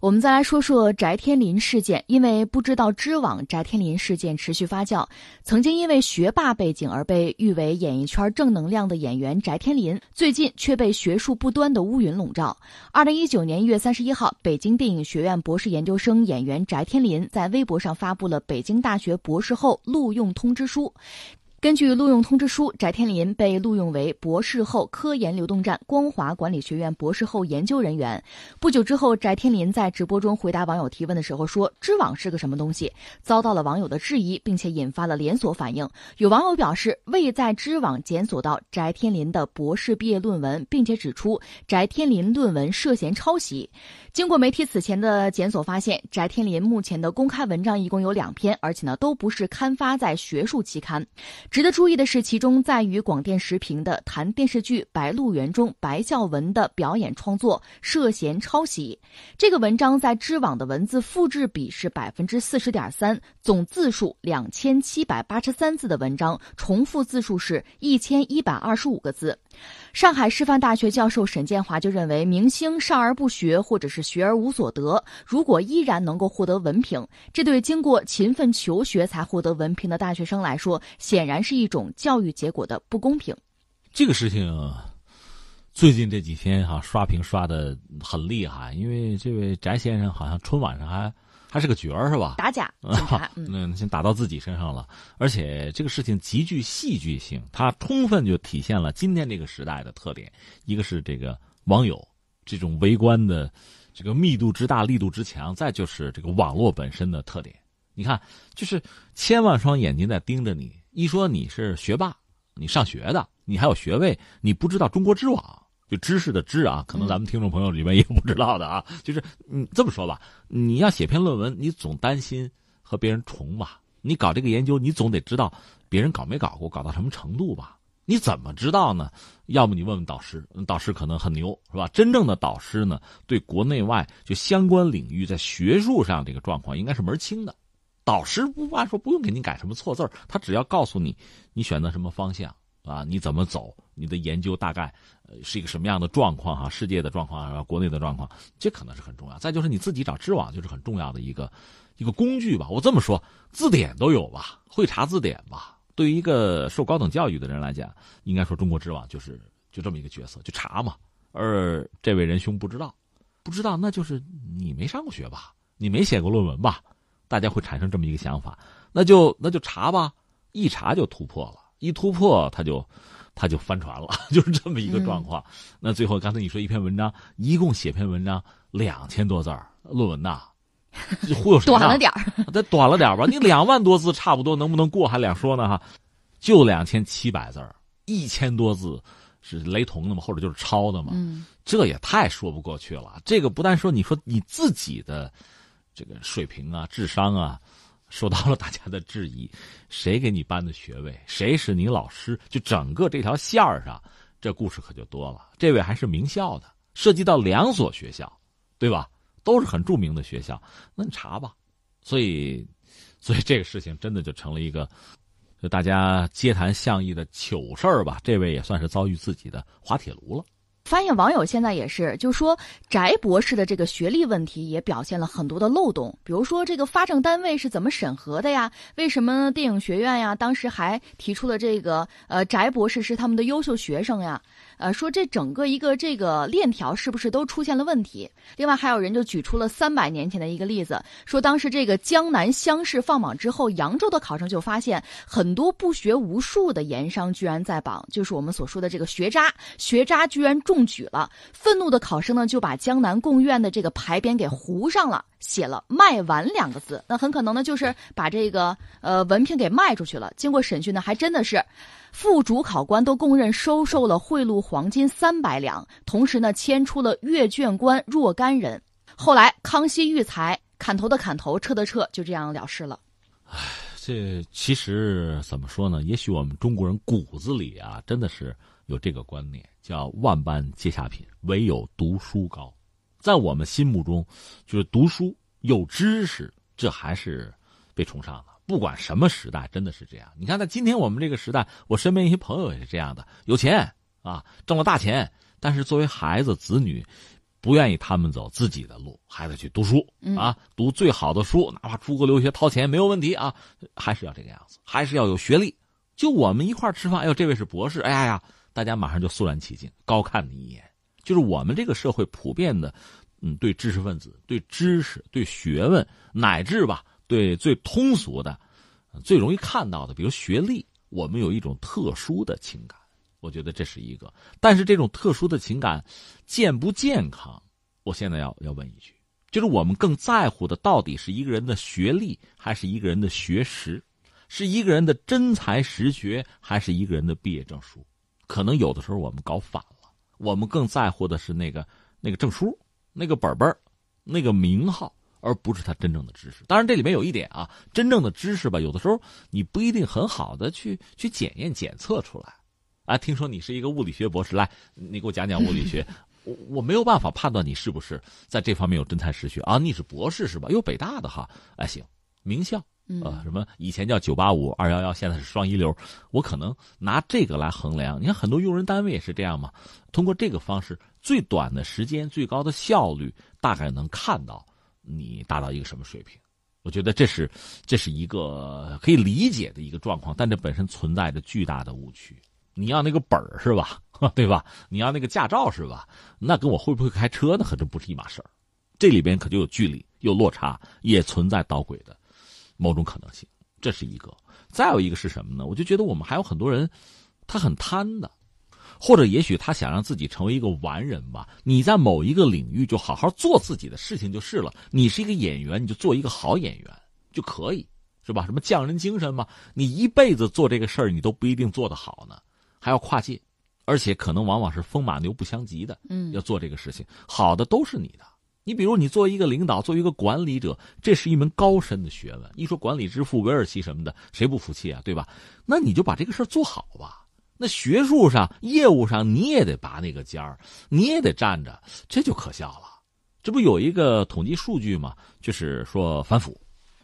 我们再来说说翟天临事件，因为不知道知网，翟天临事件持续发酵。曾经因为学霸背景而被誉为演艺圈正能量的演员翟天临，最近却被学术不端的乌云笼罩。二零一九年一月三十一号，北京电影学院博士研究生演员翟天临在微博上发布了北京大学博士后录用通知书。根据录用通知书，翟天临被录用为博士后科研流动站光华管理学院博士后研究人员。不久之后，翟天临在直播中回答网友提问的时候说：“知网是个什么东西？”遭到了网友的质疑，并且引发了连锁反应。有网友表示未在知网检索到翟天临的博士毕业论文，并且指出翟天临论文涉嫌抄袭。经过媒体此前的检索发现，翟天临目前的公开文章一共有两篇，而且呢都不是刊发在学术期刊。值得注意的是，其中在与广电时评的谈电视剧《白鹿原》中白孝文的表演创作涉嫌抄袭。这个文章在知网的文字复制比是百分之四十点三，总字数两千七百八十三字的文章，重复字数是一千一百二十五个字。上海师范大学教授沈建华就认为，明星少而不学，或者是学而无所得，如果依然能够获得文凭，这对经过勤奋求学才获得文凭的大学生来说，显然是一种教育结果的不公平。这个事情最近这几天哈刷屏刷的很厉害，因为这位翟先生好像春晚上还。还是个角儿是吧？打假警察，嗯，先打到自己身上了。而且这个事情极具戏剧性，它充分就体现了今天这个时代的特点。一个是这个网友这种围观的这个密度之大、力度之强，再就是这个网络本身的特点。你看，就是千万双眼睛在盯着你。一说你是学霸，你上学的，你还有学位，你不知道中国知网。就知识的知啊，可能咱们听众朋友里面也不知道的啊。就是你这么说吧，你要写篇论文，你总担心和别人重吧？你搞这个研究，你总得知道别人搞没搞过，搞到什么程度吧？你怎么知道呢？要么你问问导师，导师可能很牛，是吧？真正的导师呢，对国内外就相关领域在学术上这个状况应该是门清的。导师不按说不用给你改什么错字他只要告诉你你选择什么方向。啊，你怎么走？你的研究大概呃是一个什么样的状况？哈，世界的状况啊，国内的状况，这可能是很重要。再就是你自己找知网，就是很重要的一个一个工具吧。我这么说，字典都有吧？会查字典吧？对于一个受高等教育的人来讲，应该说中国知网就是就这么一个角色，就查嘛。而这位仁兄不知道，不知道，那就是你没上过学吧？你没写过论文吧？大家会产生这么一个想法，那就那就查吧，一查就突破了。一突破，他就，他就翻船了，就是这么一个状况。那最后，刚才你说一篇文章，一共写篇文章两千多字论文呐，忽悠谁？短了点儿，再短了点吧？你两万多字差不多能不能过还两说呢哈？就两千七百字一千多字是雷同的嘛？或者就是抄的嘛？嗯，这也太说不过去了。这个不但说你说你自己的这个水平啊，智商啊。受到了大家的质疑，谁给你颁的学位？谁是你老师？就整个这条线儿上，这故事可就多了。这位还是名校的，涉及到两所学校，对吧？都是很著名的学校，那你查吧。所以，所以这个事情真的就成了一个，就大家街谈巷议的糗事儿吧。这位也算是遭遇自己的滑铁卢了。发现网友现在也是，就说翟博士的这个学历问题也表现了很多的漏洞，比如说这个发证单位是怎么审核的呀？为什么电影学院呀当时还提出了这个呃翟博士是他们的优秀学生呀？呃，说这整个一个这个链条是不是都出现了问题？另外还有人就举出了三百年前的一个例子，说当时这个江南乡试放榜之后，扬州的考生就发现很多不学无术的盐商居然在榜，就是我们所说的这个学渣，学渣居然中中举了。愤怒的考生呢就把江南贡院的这个牌匾给糊上了，写了“卖完”两个字，那很可能呢就是把这个呃文凭给卖出去了。经过审讯呢，还真的是。副主考官都供认收受了贿赂黄金三百两，同时呢牵出了阅卷官若干人。后来康熙育才，砍头的砍头，撤的撤，就这样了事了。唉，这其实怎么说呢？也许我们中国人骨子里啊，真的是有这个观念，叫万般皆下品，唯有读书高。在我们心目中，就是读书有知识，这还是被崇尚的。不管什么时代，真的是这样。你看，在今天我们这个时代，我身边一些朋友也是这样的，有钱啊，挣了大钱，但是作为孩子子女，不愿意他们走自己的路，孩子去读书啊，读最好的书，哪怕出国留学掏钱没有问题啊，还是要这个样子，还是要有学历。就我们一块吃饭，哎呦，这位是博士，哎呀呀，大家马上就肃然起敬，高看你一眼。就是我们这个社会普遍的，嗯，对知识分子、对知识、对学问，乃至吧，对最通俗的、最容易看到的，比如学历，我们有一种特殊的情感。我觉得这是一个，但是这种特殊的情感健不健康？我现在要要问一句，就是我们更在乎的到底是一个人的学历，还是一个人的学识？是一个人的真才实学，还是一个人的毕业证书？可能有的时候我们搞反了，我们更在乎的是那个那个证书、那个本本那个名号，而不是他真正的知识。当然，这里面有一点啊，真正的知识吧，有的时候你不一定很好的去去检验检测出来。啊，听说你是一个物理学博士，来，你给我讲讲物理学。我我没有办法判断你是不是在这方面有真才实学啊。你是博士是吧？哟，北大的哈，哎行，名校，呃，什么以前叫九八五二幺幺，现在是双一流。我可能拿这个来衡量。你看很多用人单位也是这样嘛，通过这个方式，最短的时间、最高的效率，大概能看到你达到一个什么水平。我觉得这是这是一个可以理解的一个状况，但这本身存在着巨大的误区。你要那个本儿是吧？对吧？你要那个驾照是吧？那跟我会不会开车那可就不是一码事儿。这里边可就有距离，有落差，也存在捣鬼的某种可能性。这是一个。再有一个是什么呢？我就觉得我们还有很多人，他很贪的，或者也许他想让自己成为一个完人吧。你在某一个领域就好好做自己的事情就是了。你是一个演员，你就做一个好演员就可以，是吧？什么匠人精神嘛？你一辈子做这个事儿，你都不一定做得好呢。还要跨界，而且可能往往是风马牛不相及的。嗯，要做这个事情，好的都是你的。你比如你作为一个领导，作为一个管理者，这是一门高深的学问。一说管理之父韦尔奇什么的，谁不服气啊？对吧？那你就把这个事儿做好吧。那学术上、业务上，你也得拔那个尖儿，你也得站着，这就可笑了。这不有一个统计数据吗？就是说反腐。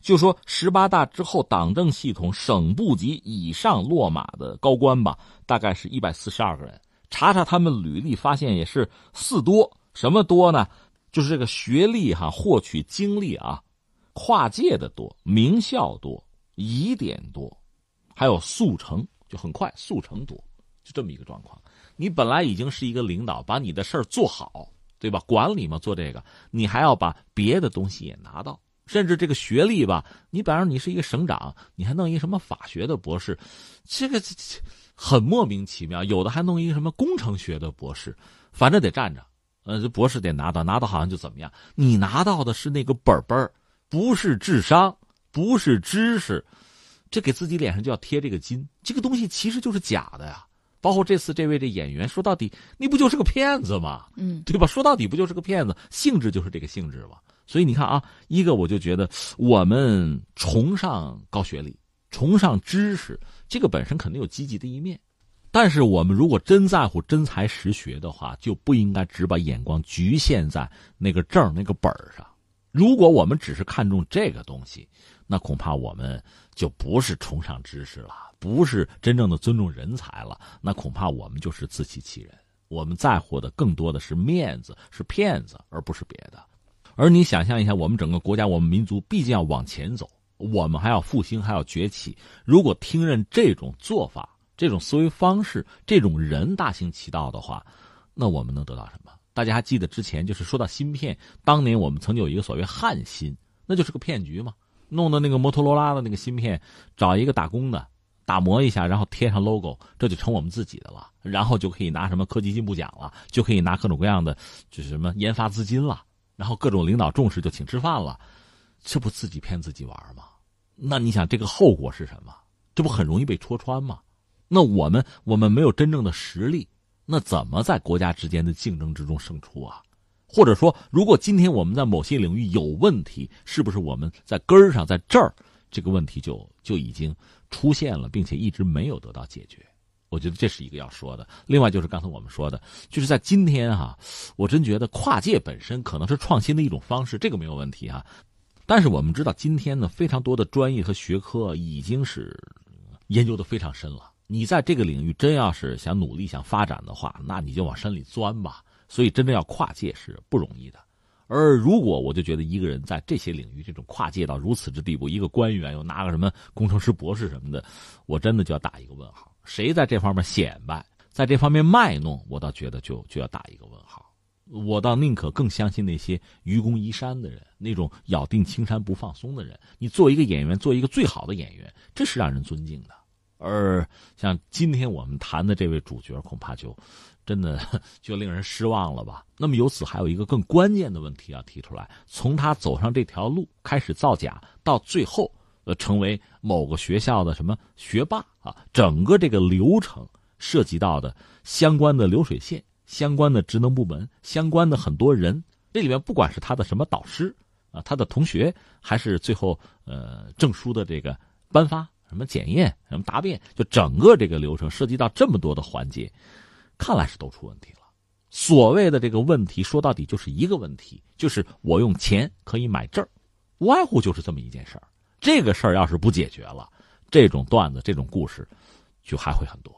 就说十八大之后，党政系统省部级以上落马的高官吧，大概是一百四十二个人。查查他们履历，发现也是四多。什么多呢？就是这个学历哈，获取经历啊，跨界的多，名校多，疑点多，还有速成，就很快速成多，就这么一个状况。你本来已经是一个领导，把你的事儿做好，对吧？管理嘛，做这个，你还要把别的东西也拿到。甚至这个学历吧，你比方说你是一个省长，你还弄一什么法学的博士，这个很莫名其妙。有的还弄一个什么工程学的博士，反正得站着。呃，这博士得拿到，拿到好像就怎么样。你拿到的是那个本本不是智商，不是知识，这给自己脸上就要贴这个金。这个东西其实就是假的呀。包括这次这位这演员，说到底你不就是个骗子吗？嗯，对吧？说到底不就是个骗子，性质就是这个性质嘛？所以你看啊，一个我就觉得我们崇尚高学历，崇尚知识，这个本身肯定有积极的一面。但是我们如果真在乎真才实学的话，就不应该只把眼光局限在那个证那个本上。如果我们只是看重这个东西，那恐怕我们就不是崇尚知识了，不是真正的尊重人才了。那恐怕我们就是自欺欺人。我们在乎的更多的是面子，是骗子，而不是别的。而你想象一下，我们整个国家，我们民族毕竟要往前走，我们还要复兴，还要崛起。如果听任这种做法、这种思维方式、这种人大行其道的话，那我们能得到什么？大家还记得之前就是说到芯片，当年我们曾经有一个所谓汉芯，那就是个骗局嘛，弄的那个摩托罗拉的那个芯片，找一个打工的打磨一下，然后贴上 logo，这就成我们自己的了，然后就可以拿什么科技进步奖了，就可以拿各种各样的就是什么研发资金了。然后各种领导重视就请吃饭了，这不自己骗自己玩吗？那你想这个后果是什么？这不很容易被戳穿吗？那我们我们没有真正的实力，那怎么在国家之间的竞争之中胜出啊？或者说，如果今天我们在某些领域有问题，是不是我们在根儿上在这儿这个问题就就已经出现了，并且一直没有得到解决？我觉得这是一个要说的。另外就是刚才我们说的，就是在今天哈，我真觉得跨界本身可能是创新的一种方式，这个没有问题哈。但是我们知道，今天呢，非常多的专业和学科已经是研究的非常深了。你在这个领域真要是想努力想发展的话，那你就往深里钻吧。所以真正要跨界是不容易的。而如果我就觉得一个人在这些领域这种跨界到如此之地步，一个官员又拿个什么工程师博士什么的，我真的就要打一个问号。谁在这方面显摆，在这方面卖弄，我倒觉得就就要打一个问号。我倒宁可更相信那些愚公移山的人，那种咬定青山不放松的人。你做一个演员，做一个最好的演员，这是让人尊敬的。而像今天我们谈的这位主角，恐怕就。真的 就令人失望了吧？那么由此还有一个更关键的问题要提出来：从他走上这条路开始造假，到最后呃成为某个学校的什么学霸啊，整个这个流程涉及到的相关的流水线、相关的职能部门、相关的很多人，这里面不管是他的什么导师啊、他的同学，还是最后呃证书的这个颁发、什么检验、什么答辩，就整个这个流程涉及到这么多的环节。看来是都出问题了。所谓的这个问题，说到底就是一个问题，就是我用钱可以买证无外乎就是这么一件事儿。这个事儿要是不解决了，这种段子、这种故事，就还会很多。